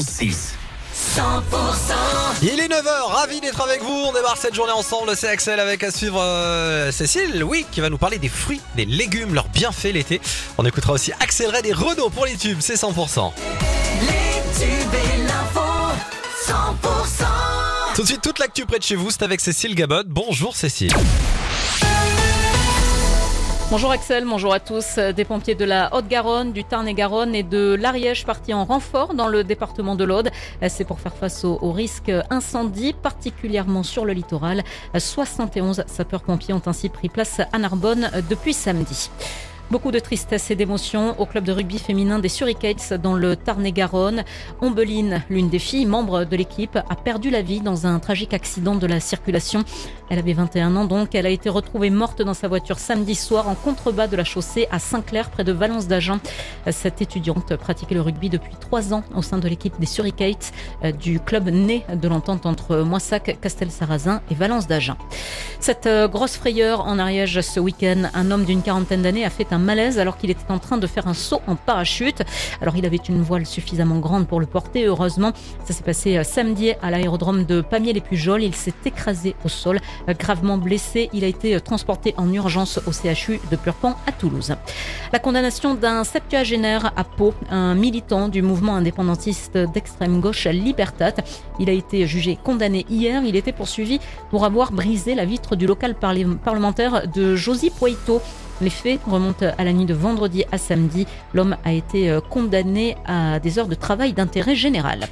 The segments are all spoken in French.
6 Il est 9h, ravi d'être avec vous. On démarre cette journée ensemble. C'est Axel avec à suivre euh, Cécile, oui, qui va nous parler des fruits, des légumes, leurs bienfaits l'été. On écoutera aussi Axel Red et Renault pour les tubes, c'est 100%. Tout de suite, toute l'actu près de chez vous, c'est avec Cécile Gabot. Bonjour Cécile. Bonjour Axel, bonjour à tous. Des pompiers de la Haute-Garonne, du Tarn-et-Garonne et de l'Ariège partis en renfort dans le département de l'Aude. C'est pour faire face au, au risque incendie, particulièrement sur le littoral. 71 sapeurs-pompiers ont ainsi pris place à Narbonne depuis samedi. Beaucoup de tristesse et d'émotion au club de rugby féminin des Suricates dans le Tarn-et-Garonne. Ombeline, l'une des filles membres de l'équipe, a perdu la vie dans un tragique accident de la circulation. Elle avait 21 ans donc. Elle a été retrouvée morte dans sa voiture samedi soir en contrebas de la chaussée à Saint-Clair près de Valence d'Agen. Cette étudiante pratiquait le rugby depuis trois ans au sein de l'équipe des Suricates euh, du club né de l'entente entre Moissac, Castel-Sarrazin et Valence d'Agen. Cette euh, grosse frayeur en Ariège ce week-end, un homme d'une quarantaine d'années a fait un malaise alors qu'il était en train de faire un saut en parachute. Alors il avait une voile suffisamment grande pour le porter, heureusement. Ça s'est passé euh, samedi à l'aérodrome de Pamiers-les-Pujols. Il s'est écrasé au sol, euh, gravement blessé. Il a été euh, transporté en urgence au CHU de Purpan à Toulouse. La condamnation d'un septuagénaire à Pau, un militant du mouvement indépendantiste d'extrême gauche Libertat. Il a été jugé condamné hier. Il était poursuivi pour avoir brisé la vitre du local parlementaire de Josie Poito. Les faits remontent à la nuit de vendredi à samedi. L'homme a été euh, condamné à des heures de travail d'intérêt général.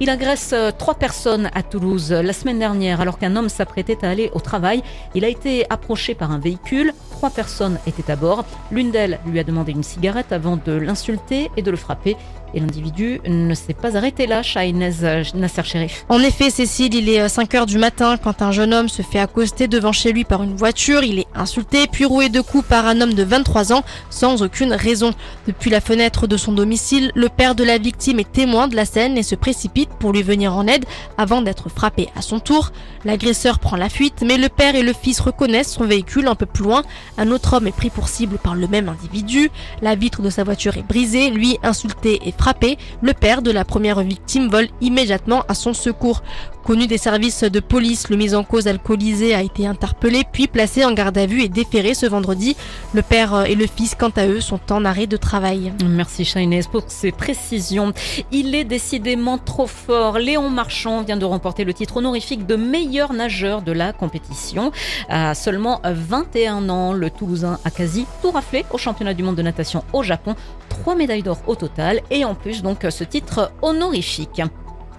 Il agresse euh, trois personnes à Toulouse la semaine dernière alors qu'un homme s'apprêtait à aller au travail. Il a été approché par un véhicule. Trois personnes étaient à bord. L'une d'elles lui a demandé une cigarette avant de l'insulter et de le frapper. Et l'individu ne s'est pas arrêté là, Shahinez Nasser Sherif. En effet, Cécile, il est 5 heures du matin quand un jeune homme se fait accoster devant chez lui par une voiture. Il est insulté, puis roué de coups par un homme de 23 ans sans aucune raison. Depuis la fenêtre de son domicile, le père de la victime est témoin de la scène et se précipite pour lui venir en aide avant d'être frappé à son tour. L'agresseur prend la fuite, mais le père et le fils reconnaissent son véhicule un peu plus loin. Un autre homme est pris pour cible par le même individu. La vitre de sa voiture est brisée, lui insulté et frappé. Le père de la première victime vole immédiatement à son secours. Connu des services de police, le mis en cause alcoolisé a été interpellé puis placé en garde à vue et déféré ce vendredi. Le père et le fils, quant à eux, sont en arrêt de travail. Merci Shainez pour ces précisions. Il est décidément trop fort. Léon Marchand vient de remporter le titre honorifique de meilleur nageur de la compétition. À seulement 21 ans, le Toulousain a quasi tout raflé au championnat du monde de natation au Japon. Trois médailles d'or au total et en plus donc ce titre honorifique.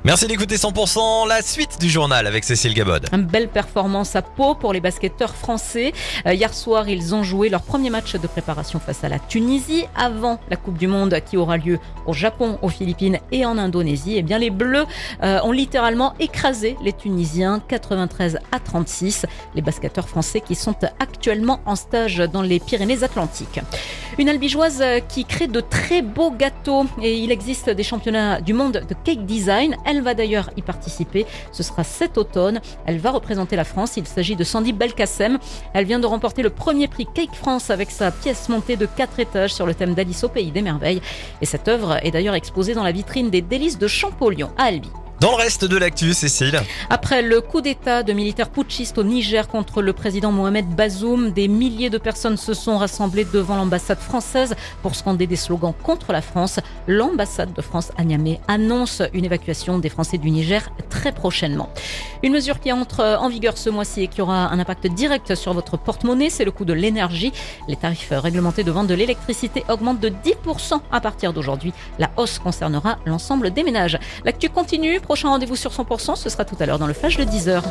Merci d'écouter 100%, la suite du journal avec Cécile Gabod. Une belle performance à Pau pour les basketteurs français. Euh, hier soir, ils ont joué leur premier match de préparation face à la Tunisie avant la Coupe du Monde qui aura lieu au Japon, aux Philippines et en Indonésie. Eh bien, les Bleus euh, ont littéralement écrasé les Tunisiens 93 à 36. Les basketteurs français qui sont actuellement en stage dans les Pyrénées-Atlantiques. Une albigeoise qui crée de très beaux gâteaux et il existe des championnats du monde de cake design. Elle va d'ailleurs y participer. Ce sera cet automne. Elle va représenter la France. Il s'agit de Sandy Belkacem. Elle vient de remporter le premier prix Cake France avec sa pièce montée de 4 étages sur le thème d'Alice au pays des merveilles. Et cette œuvre est d'ailleurs exposée dans la vitrine des délices de Champollion à Albi. Dans le reste de l'actu, Cécile. Après le coup d'État de militaires putschistes au Niger contre le président Mohamed Bazoum, des milliers de personnes se sont rassemblées devant l'ambassade française pour scander des slogans contre la France. L'ambassade de France à Niamey annonce une évacuation des Français du Niger très prochainement. Une mesure qui entre en vigueur ce mois-ci et qui aura un impact direct sur votre porte-monnaie, c'est le coût de l'énergie. Les tarifs réglementés de vente de l'électricité augmentent de 10% à partir d'aujourd'hui. La hausse concernera l'ensemble des ménages. L'actu continue. Prochain rendez-vous sur 100%, ce sera tout à l'heure dans le flash de 10h.